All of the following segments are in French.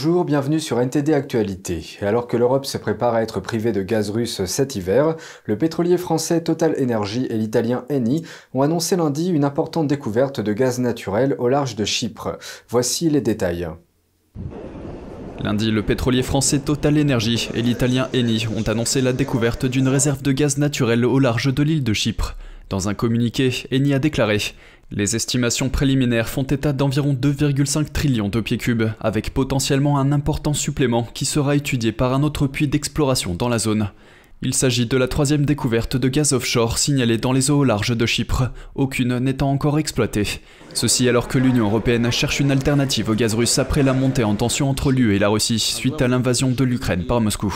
Bonjour, bienvenue sur NTD Actualité. Alors que l'Europe se prépare à être privée de gaz russe cet hiver, le pétrolier français Total Energy et l'italien Eni ont annoncé lundi une importante découverte de gaz naturel au large de Chypre. Voici les détails. Lundi, le pétrolier français Total Energy et l'italien Eni ont annoncé la découverte d'une réserve de gaz naturel au large de l'île de Chypre. Dans un communiqué, Eni a déclaré Les estimations préliminaires font état d'environ 2,5 trillions de pieds cubes, avec potentiellement un important supplément qui sera étudié par un autre puits d'exploration dans la zone. Il s'agit de la troisième découverte de gaz offshore signalée dans les eaux au large de Chypre, aucune n'étant encore exploitée. Ceci alors que l'Union européenne cherche une alternative au gaz russe après la montée en tension entre l'UE et la Russie suite à l'invasion de l'Ukraine par Moscou.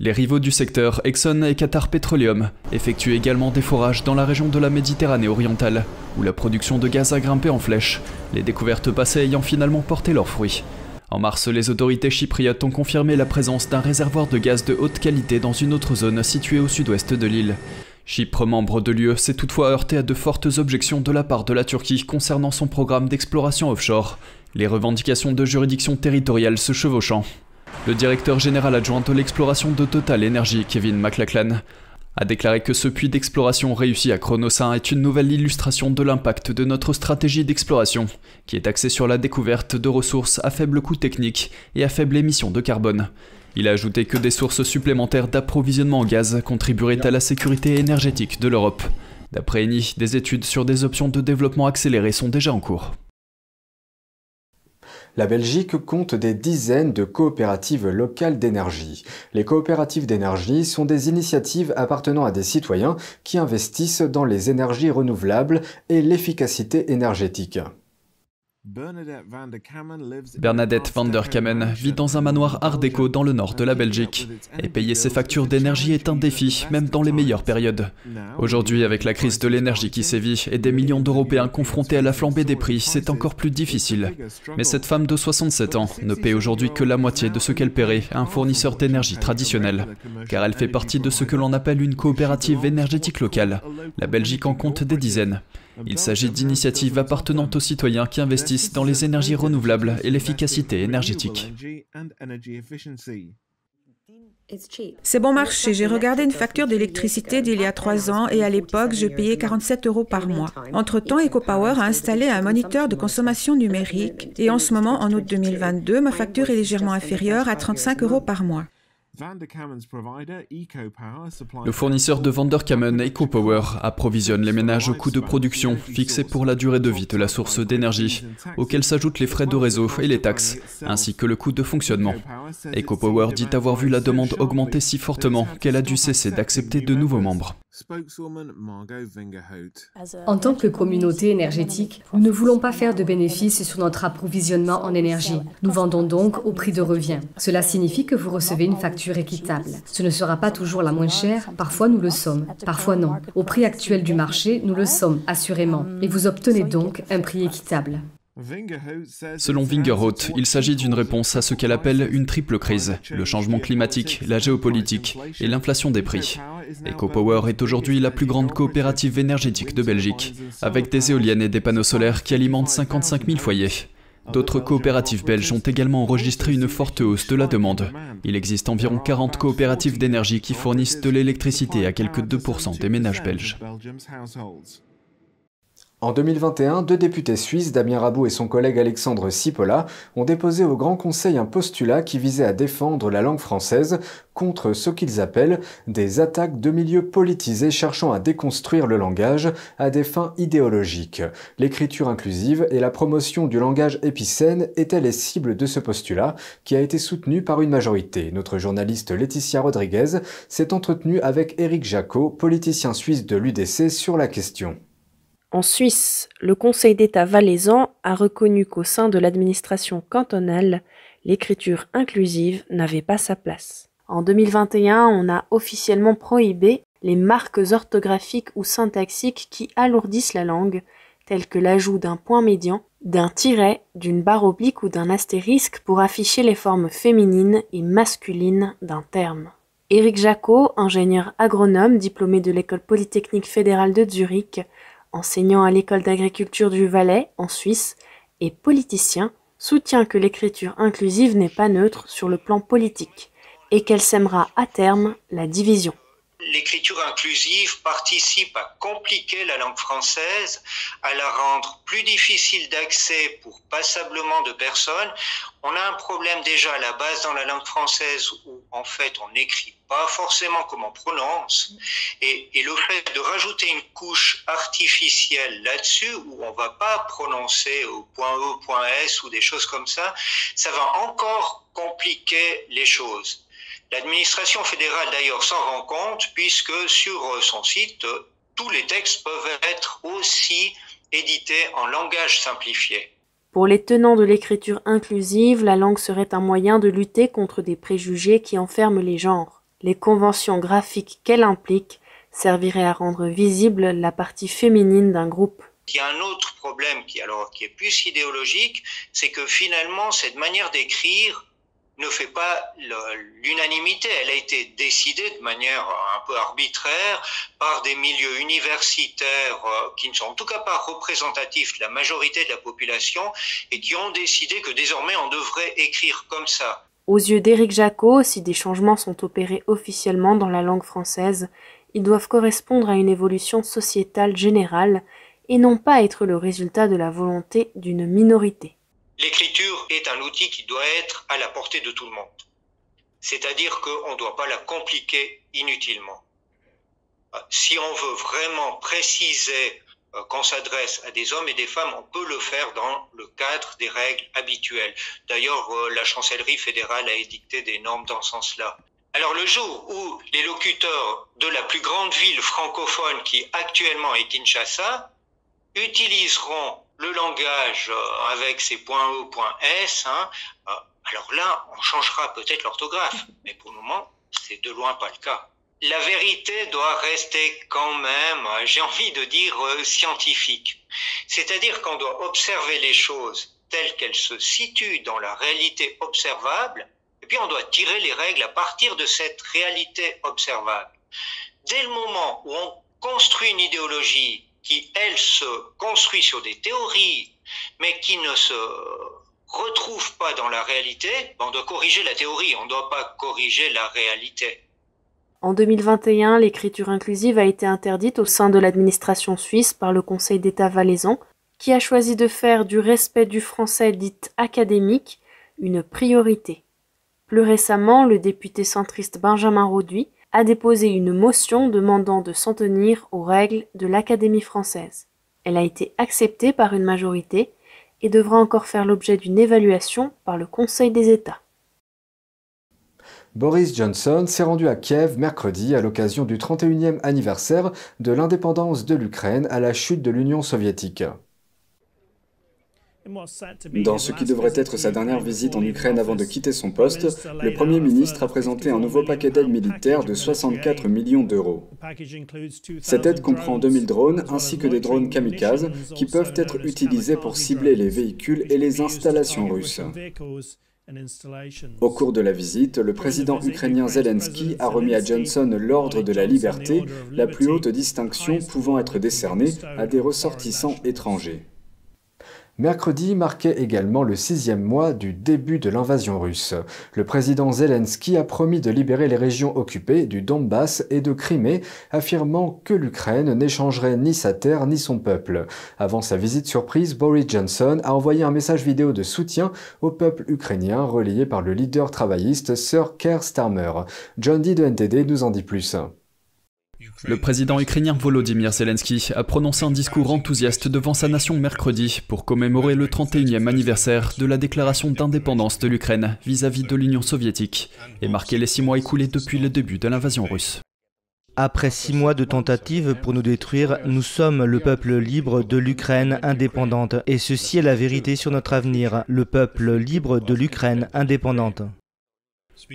Les rivaux du secteur, Exxon et Qatar Petroleum, effectuent également des forages dans la région de la Méditerranée orientale, où la production de gaz a grimpé en flèche, les découvertes passées ayant finalement porté leurs fruits. En mars, les autorités chypriotes ont confirmé la présence d'un réservoir de gaz de haute qualité dans une autre zone située au sud-ouest de l'île. Chypre, membre de l'UE, s'est toutefois heurté à de fortes objections de la part de la Turquie concernant son programme d'exploration offshore, les revendications de juridiction territoriale se chevauchant. Le directeur général adjoint de l'exploration de Total Energy, Kevin McLachlan, a déclaré que ce puits d'exploration réussi à Chronosin est une nouvelle illustration de l'impact de notre stratégie d'exploration, qui est axée sur la découverte de ressources à faible coût technique et à faible émission de carbone. Il a ajouté que des sources supplémentaires d'approvisionnement en gaz contribueraient à la sécurité énergétique de l'Europe. D'après Eni, des études sur des options de développement accéléré sont déjà en cours. La Belgique compte des dizaines de coopératives locales d'énergie. Les coopératives d'énergie sont des initiatives appartenant à des citoyens qui investissent dans les énergies renouvelables et l'efficacité énergétique. Bernadette van der Kamen vit dans un manoir art déco dans le nord de la Belgique. Et payer ses factures d'énergie est un défi, même dans les meilleures périodes. Aujourd'hui, avec la crise de l'énergie qui sévit et des millions d'Européens confrontés à la flambée des prix, c'est encore plus difficile. Mais cette femme de 67 ans ne paie aujourd'hui que la moitié de ce qu'elle paierait à un fournisseur d'énergie traditionnel, car elle fait partie de ce que l'on appelle une coopérative énergétique locale. La Belgique en compte des dizaines. Il s'agit d'initiatives appartenant aux citoyens qui investissent dans les énergies renouvelables et l'efficacité énergétique. C'est bon marché. J'ai regardé une facture d'électricité d'il y a trois ans et à l'époque, je payais 47 euros par mois. Entre-temps, EcoPower a installé un moniteur de consommation numérique et en ce moment, en août 2022, ma facture est légèrement inférieure à 35 euros par mois. Le fournisseur de Vanderkamen EcoPower approvisionne les ménages au coût de production fixé pour la durée de vie de la source d'énergie, auxquels s'ajoutent les frais de réseau et les taxes, ainsi que le coût de fonctionnement. EcoPower dit avoir vu la demande augmenter si fortement qu'elle a dû cesser d'accepter de nouveaux membres. En tant que communauté énergétique, nous ne voulons pas faire de bénéfices sur notre approvisionnement en énergie. Nous vendons donc au prix de revient. Cela signifie que vous recevez une facture Ce ne sera pas toujours la moins chère, parfois nous le sommes, parfois non. Au prix actuel du marché, nous le sommes, assurément. Et vous obtenez donc un prix équitable. Selon Wingerhout, il s'agit d'une réponse à ce qu'elle appelle une triple crise, le changement climatique, la géopolitique et l'inflation des prix. EcoPower est aujourd'hui la plus grande coopérative énergétique de Belgique, avec des éoliennes et des panneaux solaires qui alimentent 55 000 foyers. D'autres coopératives belges ont également enregistré une forte hausse de la demande. Il existe environ 40 coopératives d'énergie qui fournissent de l'électricité à quelques 2% des ménages belges. En 2021, deux députés suisses, Damien Rabou et son collègue Alexandre Sipola, ont déposé au Grand Conseil un postulat qui visait à défendre la langue française contre ce qu'ils appellent des attaques de milieux politisés cherchant à déconstruire le langage à des fins idéologiques. L'écriture inclusive et la promotion du langage épicène étaient les cibles de ce postulat qui a été soutenu par une majorité. Notre journaliste Laetitia Rodriguez s'est entretenue avec Éric Jacot, politicien suisse de l'UDC, sur la question. En Suisse, le Conseil d'État valaisan a reconnu qu'au sein de l'administration cantonale, l'écriture inclusive n'avait pas sa place. En 2021, on a officiellement prohibé les marques orthographiques ou syntaxiques qui alourdissent la langue, telles que l'ajout d'un point médian, d'un tiret, d'une barre oblique ou d'un astérisque pour afficher les formes féminines et masculines d'un terme. Éric Jacot, ingénieur agronome diplômé de l'école polytechnique fédérale de Zurich, enseignant à l'école d'agriculture du Valais, en Suisse, et politicien, soutient que l'écriture inclusive n'est pas neutre sur le plan politique et qu'elle sèmera à terme la division l'écriture inclusive participe à compliquer la langue française, à la rendre plus difficile d'accès pour passablement de personnes. On a un problème déjà à la base dans la langue française où en fait on n'écrit pas forcément comme on prononce. Et, le fait de rajouter une couche artificielle là-dessus où on va pas prononcer au point E, point S ou des choses comme ça, ça va encore compliquer les choses. L'administration fédérale d'ailleurs s'en rend compte puisque sur euh, son site, euh, tous les textes peuvent être aussi édités en langage simplifié. Pour les tenants de l'écriture inclusive, la langue serait un moyen de lutter contre des préjugés qui enferment les genres. Les conventions graphiques qu'elle implique serviraient à rendre visible la partie féminine d'un groupe. Il y a un autre problème qui, alors, qui est plus idéologique, c'est que finalement, cette manière d'écrire ne fait pas l'unanimité. Elle a été décidée de manière un peu arbitraire par des milieux universitaires euh, qui ne sont en tout cas pas représentatifs de la majorité de la population et qui ont décidé que désormais on devrait écrire comme ça. Aux yeux d'Éric Jacot, si des changements sont opérés officiellement dans la langue française, ils doivent correspondre à une évolution sociétale générale et non pas être le résultat de la volonté d'une minorité. L'écriture est un outil qui doit être à la portée de tout le monde. C'est-à-dire qu'on ne doit pas la compliquer inutilement. Euh, si on veut vraiment préciser euh, qu'on s'adresse à des hommes et des femmes, on peut le faire dans le cadre des règles habituelles. D'ailleurs, euh, la chancellerie fédérale a édicté des normes dans ce sens-là. Alors le jour où les locuteurs de la plus grande ville francophone qui actuellement est Kinshasa utiliseront le langage euh, avec ses points E, points S, hein, euh, alors là, on changera peut-être l'orthographe, mais pour le moment, c'est de loin pas le cas. La vérité doit rester quand même, euh, j'ai envie de dire, scientifique. C'est-à-dire qu'on doit observer les choses telles qu'elles se situent dans la réalité observable, et puis on doit tirer les règles à partir de cette réalité observable. Dès le moment où on construit une idéologie qui, elle, se construit sur des théories, mais qui ne se retrouve pas dans la réalité, on doit corriger la théorie, on ne doit pas corriger la réalité. En 2021, l'écriture inclusive a été interdite au sein de l'administration suisse par le Conseil d'État valaisan, qui a choisi de faire du respect du français dit académique une priorité. Plus récemment, le député centriste Benjamin Roduit a déposé une motion demandant de s'en tenir aux règles de l'Académie française. Elle a été acceptée par une majorité et devra encore faire l'objet d'une évaluation par le Conseil des États. Boris Johnson s'est rendu à Kiev mercredi à l'occasion du 31e anniversaire de l'indépendance de l'Ukraine à la chute de l'Union soviétique. Dans ce qui devrait être sa dernière visite en Ukraine avant de quitter son poste, le Premier ministre a présenté un nouveau paquet d'aide militaire de 64 millions d'euros. Cette aide comprend 2000 drones ainsi que des drones kamikazes qui peuvent être utilisés pour cibler les véhicules et les installations russes. Au cours de la visite, le président ukrainien Zelensky a remis à Johnson l'Ordre de la Liberté, la plus haute distinction pouvant être décernée à des ressortissants étrangers. Mercredi marquait également le sixième mois du début de l'invasion russe. Le président Zelensky a promis de libérer les régions occupées du Donbass et de Crimée, affirmant que l'Ukraine n'échangerait ni sa terre ni son peuple. Avant sa visite surprise, Boris Johnson a envoyé un message vidéo de soutien au peuple ukrainien relayé par le leader travailliste Sir Keir Starmer. John D. de NTD nous en dit plus. Le président ukrainien Volodymyr Zelensky a prononcé un discours enthousiaste devant sa nation mercredi pour commémorer le 31e anniversaire de la déclaration d'indépendance de l'Ukraine vis-à-vis de l'Union soviétique et marquer les six mois écoulés depuis le début de l'invasion russe. Après six mois de tentatives pour nous détruire, nous sommes le peuple libre de l'Ukraine indépendante. Et ceci est la vérité sur notre avenir, le peuple libre de l'Ukraine indépendante.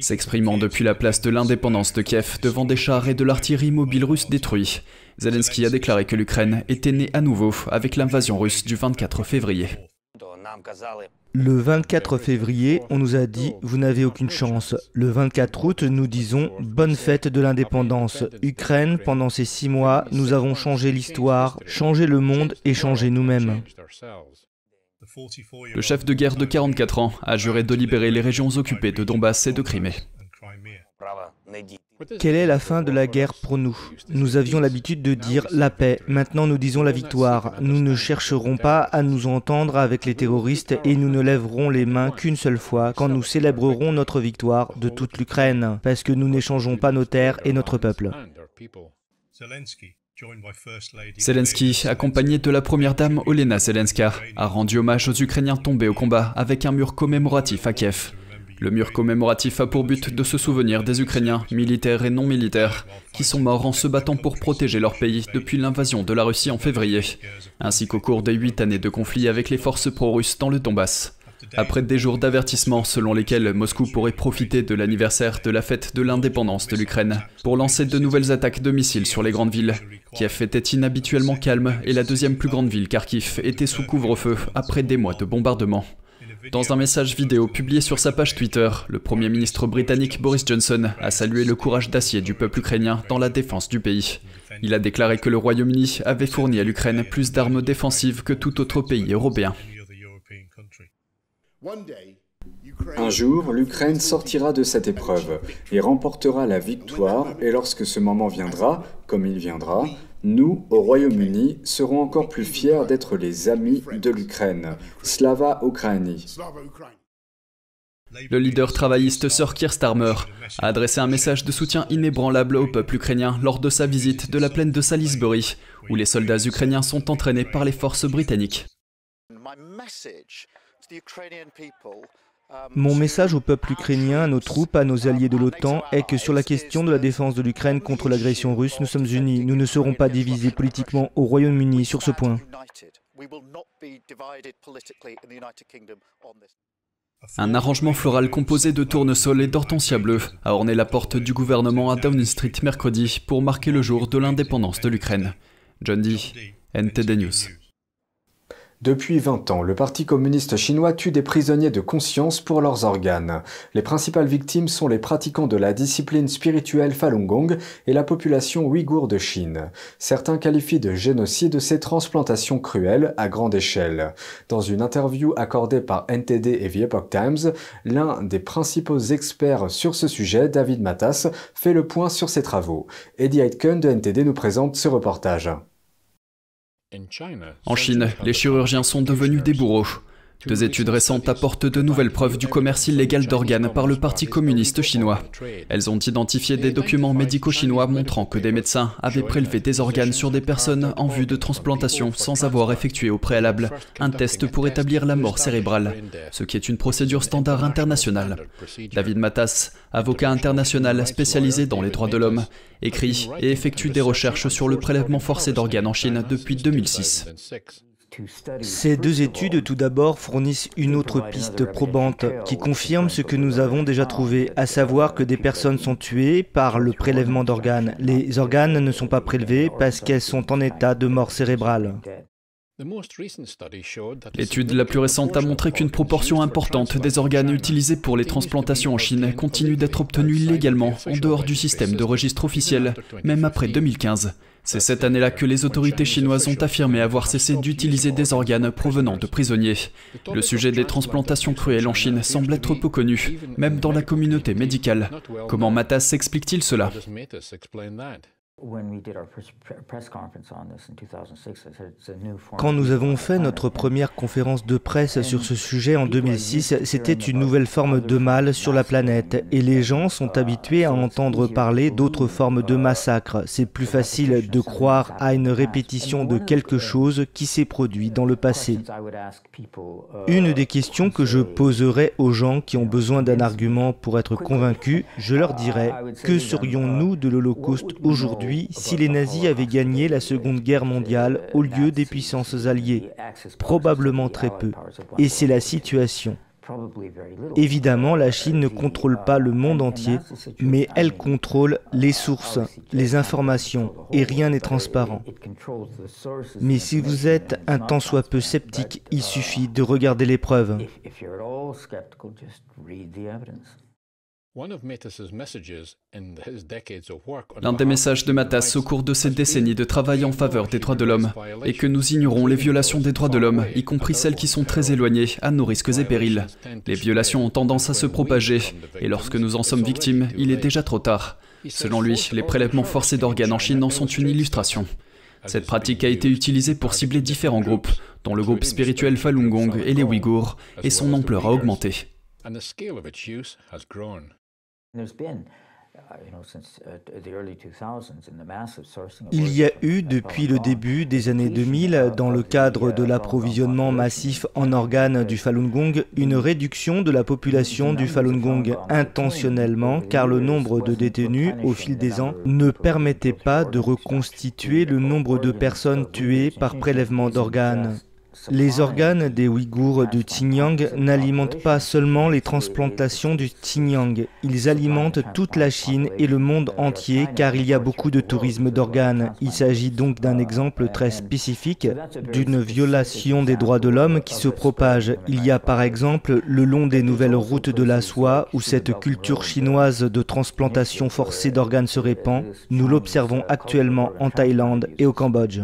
S'exprimant depuis la place de l'indépendance de Kiev devant des chars et de l'artillerie mobile russe détruits, Zelensky a déclaré que l'Ukraine était née à nouveau avec l'invasion russe du 24 février. Le 24 février, on nous a dit Vous n'avez aucune chance. Le 24 août, nous disons Bonne fête de l'indépendance. Ukraine, pendant ces six mois, nous avons changé l'histoire, changé le monde et changé nous-mêmes. Le chef de guerre de 44 ans a juré de libérer les régions occupées de Donbass et de Crimée. Quelle est la fin de la guerre pour nous? Nous avions l'habitude de dire la paix, maintenant nous disons la victoire. Nous ne chercherons pas à nous entendre avec les terroristes et nous ne lèverons les mains qu'une seule fois quand nous célébrerons notre victoire de toute l'Ukraine, parce que nous n'échangeons pas nos terres et notre peuple. Zelensky, accompagné de la première dame Olena Zelenska, a rendu hommage aux Ukrainiens tombés au combat avec un mur commémoratif à Kiev. Le mur commémoratif a pour but de se souvenir des Ukrainiens, militaires et non militaires, qui sont morts en se battant pour protéger leur pays depuis l'invasion de la Russie en février, ainsi qu'au cours des huit années de conflit avec les forces pro-russes dans le Donbass. Après des jours d'avertissement selon lesquels Moscou pourrait profiter de l'anniversaire de la fête de l'indépendance de l'Ukraine pour lancer de nouvelles attaques de missiles sur les grandes villes, Kiev était inhabituellement calme et la deuxième plus grande ville, Kharkiv, était sous couvre-feu après des mois de bombardements. Dans un message vidéo publié sur sa page Twitter, le Premier ministre britannique Boris Johnson a salué le courage d'acier du peuple ukrainien dans la défense du pays. Il a déclaré que le Royaume-Uni avait fourni à l'Ukraine plus d'armes défensives que tout autre pays européen. Un jour, l'Ukraine sortira de cette épreuve et remportera la victoire, et lorsque ce moment viendra, comme il viendra, nous, au Royaume-Uni, serons encore plus fiers d'être les amis de l'Ukraine. Slava Ukraini. Le leader travailliste Sir Keir Starmer a adressé un message de soutien inébranlable au peuple ukrainien lors de sa visite de la plaine de Salisbury, où les soldats ukrainiens sont entraînés par les forces britanniques. Mon message au peuple ukrainien, à nos troupes, à nos alliés de l'OTAN est que sur la question de la défense de l'Ukraine contre l'agression russe, nous sommes unis. Nous ne serons pas divisés politiquement au Royaume-Uni sur ce point. Un arrangement floral composé de tournesol et d'hortensia bleu a orné la porte du gouvernement à Downing Street mercredi pour marquer le jour de l'indépendance de l'Ukraine. John Dee, NTD News. Depuis 20 ans, le Parti communiste chinois tue des prisonniers de conscience pour leurs organes. Les principales victimes sont les pratiquants de la discipline spirituelle Falun Gong et la population ouïghour de Chine. Certains qualifient de génocide ces transplantations cruelles à grande échelle. Dans une interview accordée par NTD et The Epoch Times, l'un des principaux experts sur ce sujet, David Matas, fait le point sur ses travaux. Eddie Aitken de NTD nous présente ce reportage. En Chine, les chirurgiens sont devenus des bourreaux. Deux études récentes apportent de nouvelles preuves du commerce illégal d'organes par le Parti communiste chinois. Elles ont identifié des documents médicaux chinois montrant que des médecins avaient prélevé des organes sur des personnes en vue de transplantation sans avoir effectué au préalable un test pour établir la mort cérébrale, ce qui est une procédure standard internationale. David Matas, avocat international spécialisé dans les droits de l'homme, écrit et effectue des recherches sur le prélèvement forcé d'organes en Chine depuis 2006. Ces deux études, tout d'abord, fournissent une autre piste probante qui confirme ce que nous avons déjà trouvé, à savoir que des personnes sont tuées par le prélèvement d'organes. Les organes ne sont pas prélevés parce qu'elles sont en état de mort cérébrale. L'étude la plus récente a montré qu'une proportion importante des organes utilisés pour les transplantations en Chine continue d'être obtenue illégalement en dehors du système de registre officiel, même après 2015. C'est cette année-là que les autorités chinoises ont affirmé avoir cessé d'utiliser des organes provenant de prisonniers. Le sujet des transplantations cruelles en Chine semble être peu connu, même dans la communauté médicale. Comment Matas explique-t-il cela? Quand nous avons fait notre première conférence de presse sur ce sujet en 2006, c'était une nouvelle forme de mal sur la planète et les gens sont habitués à entendre parler d'autres formes de massacres. C'est plus facile de croire à une répétition de quelque chose qui s'est produit dans le passé. Une des questions que je poserai aux gens qui ont besoin d'un argument pour être convaincus, je leur dirais, que serions-nous de l'Holocauste aujourd'hui? Si les nazis avaient gagné la Seconde Guerre mondiale au lieu des puissances alliées Probablement très peu. Et c'est la situation. Évidemment, la Chine ne contrôle pas le monde entier, mais elle contrôle les sources, les informations, et rien n'est transparent. Mais si vous êtes un tant soit peu sceptique, il suffit de regarder les preuves. L'un des messages de Matas au cours de cette décennie de travail en faveur des droits de l'homme est que nous ignorons les violations des droits de l'homme, y compris celles qui sont très éloignées, à nos risques et périls. Les violations ont tendance à se propager, et lorsque nous en sommes victimes, il est déjà trop tard. Selon lui, les prélèvements forcés d'organes en Chine en sont une illustration. Cette pratique a été utilisée pour cibler différents groupes, dont le groupe spirituel Falun Gong et les Ouïghours, et son ampleur a augmenté. Il y a eu depuis le début des années 2000, dans le cadre de l'approvisionnement massif en organes du Falun Gong, une réduction de la population du Falun Gong intentionnellement, car le nombre de détenus au fil des ans ne permettait pas de reconstituer le nombre de personnes tuées par prélèvement d'organes. Les organes des Ouïghours du Xinjiang n'alimentent pas seulement les transplantations du Xinjiang, ils alimentent toute la Chine et le monde entier car il y a beaucoup de tourisme d'organes. Il s'agit donc d'un exemple très spécifique d'une violation des droits de l'homme qui se propage. Il y a par exemple le long des nouvelles routes de la soie où cette culture chinoise de transplantation forcée d'organes se répand. Nous l'observons actuellement en Thaïlande et au Cambodge.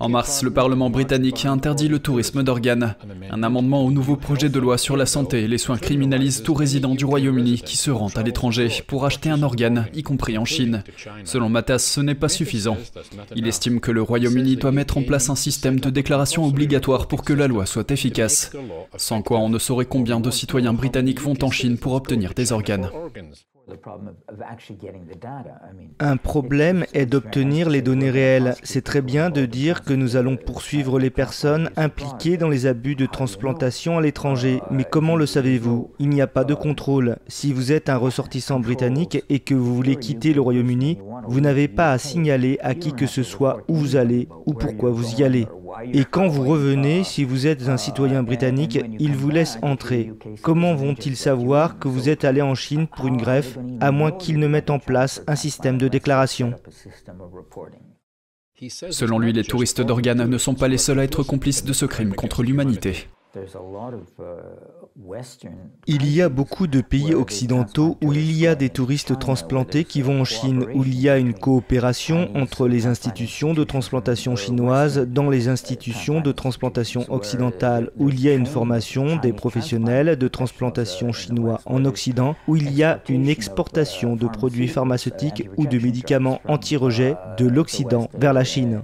En mars, le Parlement britannique a interdit le tourisme d'organes. Un amendement au nouveau projet de loi sur la santé et les soins criminalise tout résident du Royaume-Uni qui se rend à l'étranger pour acheter un organe, y compris en Chine. Selon Matas, ce n'est pas suffisant. Il estime que le Royaume-Uni doit mettre en place un système de déclaration obligatoire pour que la loi soit efficace. Sans quoi on ne saurait combien de citoyens britanniques vont en Chine pour obtenir des organes. Un problème est d'obtenir les données réelles. C'est très bien de dire que nous allons poursuivre les personnes impliquées dans les abus de transplantation à l'étranger, mais comment le savez-vous? Il n'y a pas de contrôle. Si vous êtes un ressortissant britannique et que vous voulez quitter le Royaume-Uni, vous n'avez pas à signaler à qui que ce soit où vous allez ou pourquoi vous y allez. Et quand vous revenez, si vous êtes un citoyen britannique, ils vous laissent entrer. Comment vont-ils savoir que vous êtes allé en Chine pour une greffe, à moins qu'ils ne mettent en place un système de déclaration? Selon lui, les touristes d'organes ne sont pas les seuls à être complices de ce crime contre l'humanité. Il y a beaucoup de pays occidentaux où il y a des touristes transplantés qui vont en Chine, où il y a une coopération entre les institutions de transplantation chinoises dans les institutions de transplantation occidentales, où il y a une formation des professionnels de transplantation chinois en Occident, où il y a une exportation de produits pharmaceutiques ou de médicaments anti-rejet de l'Occident vers la Chine.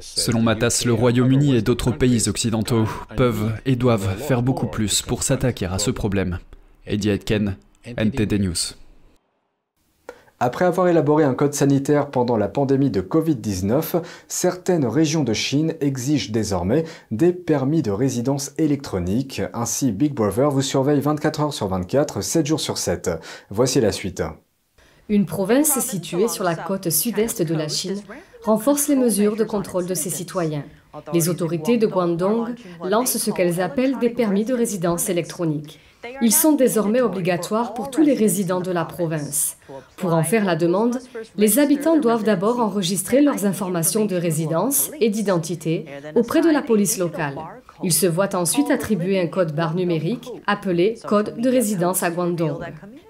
Selon Matas, le Royaume-Uni et d'autres pays occidentaux peuvent et doivent faire beaucoup plus pour s'attaquer à ce problème. Eddie Etken, NTD News. Après avoir élaboré un code sanitaire pendant la pandémie de Covid-19, certaines régions de Chine exigent désormais des permis de résidence électronique. Ainsi, Big Brother vous surveille 24 heures sur 24, 7 jours sur 7. Voici la suite. Une province située sur la côte sud-est de la Chine renforce les mesures de contrôle de ses citoyens. Les autorités de Guangdong lancent ce qu'elles appellent des permis de résidence électroniques. Ils sont désormais obligatoires pour tous les résidents de la province. Pour en faire la demande, les habitants doivent d'abord enregistrer leurs informations de résidence et d'identité auprès de la police locale. Ils se voient ensuite attribuer un code barre numérique appelé code de résidence à Guangdong.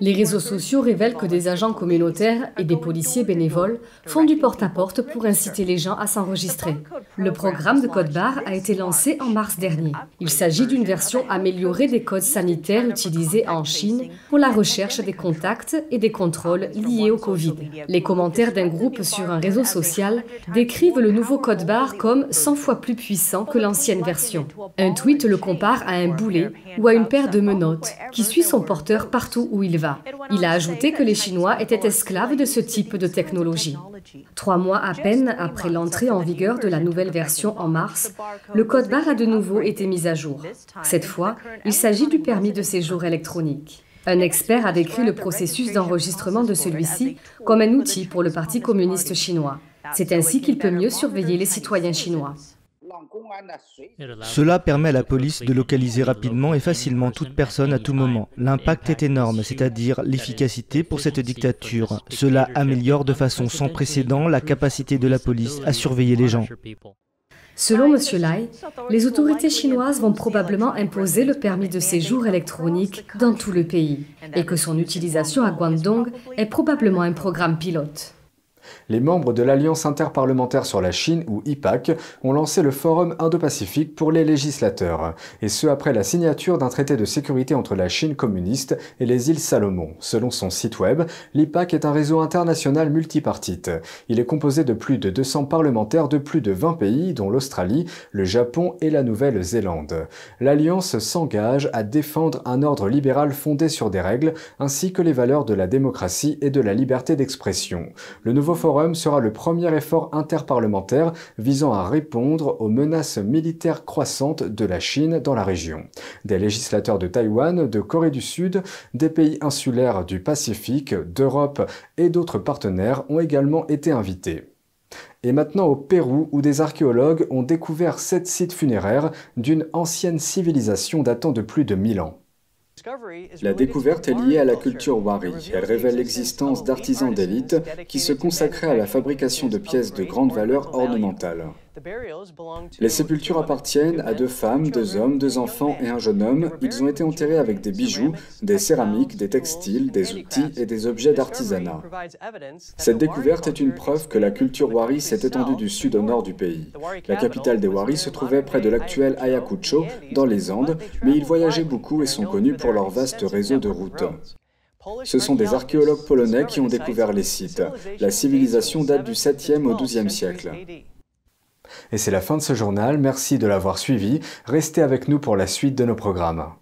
Les réseaux sociaux révèlent que des agents communautaires et des policiers bénévoles font du porte-à-porte pour inciter les gens à s'enregistrer. Le programme de code barre a été lancé en mars dernier. Il s'agit d'une version améliorée des codes sanitaires utilisés en Chine pour la recherche des contacts et des contrôles liés au Covid. Les commentaires d'un groupe sur un réseau social décrivent le nouveau code barre comme 100 fois plus puissant que l'ancienne version. Un tweet le compare à un boulet ou à une paire de menottes qui suit son porteur partout où il va. Il a ajouté que les Chinois étaient esclaves de ce type de technologie. Trois mois à peine après l'entrée en vigueur de la nouvelle version en mars, le code barre a de nouveau été mis à jour. Cette fois, il s'agit du permis de séjour électronique. Un expert a décrit le processus d'enregistrement de celui-ci comme un outil pour le Parti communiste chinois. C'est ainsi qu'il peut mieux surveiller les citoyens chinois. Cela permet à la police de localiser rapidement et facilement toute personne à tout moment. L'impact est énorme, c'est-à-dire l'efficacité pour cette dictature. Cela améliore de façon sans précédent la capacité de la police à surveiller les gens. Selon M. Lai, les autorités chinoises vont probablement imposer le permis de séjour électronique dans tout le pays et que son utilisation à Guangdong est probablement un programme pilote. Les membres de l'Alliance interparlementaire sur la Chine, ou IPAC, ont lancé le Forum Indo-Pacifique pour les législateurs, et ce après la signature d'un traité de sécurité entre la Chine communiste et les îles Salomon. Selon son site web, l'IPAC est un réseau international multipartite. Il est composé de plus de 200 parlementaires de plus de 20 pays, dont l'Australie, le Japon et la Nouvelle-Zélande. L'Alliance s'engage à défendre un ordre libéral fondé sur des règles, ainsi que les valeurs de la démocratie et de la liberté d'expression. Le nouveau forum sera le premier effort interparlementaire visant à répondre aux menaces militaires croissantes de la Chine dans la région. Des législateurs de Taïwan, de Corée du Sud, des pays insulaires du Pacifique, d'Europe et d'autres partenaires ont également été invités. Et maintenant au Pérou, où des archéologues ont découvert sept sites funéraires d'une ancienne civilisation datant de plus de 1000 ans. La découverte est liée à la culture Wari. Elle révèle l'existence d'artisans d'élite qui se consacraient à la fabrication de pièces de grande valeur ornementale. Les sépultures appartiennent à deux femmes, deux hommes, deux enfants et un jeune homme. Ils ont été enterrés avec des bijoux, des céramiques, des textiles, des outils et des objets d'artisanat. Cette découverte est une preuve que la culture Wari s'est étendue du sud au nord du pays. La capitale des Wari se trouvait près de l'actuel Ayacucho, dans les Andes, mais ils voyageaient beaucoup et sont connus pour leur vaste réseau de routes. Ce sont des archéologues polonais qui ont découvert les sites. La civilisation date du 7e au 12e siècle. Et c'est la fin de ce journal, merci de l'avoir suivi, restez avec nous pour la suite de nos programmes.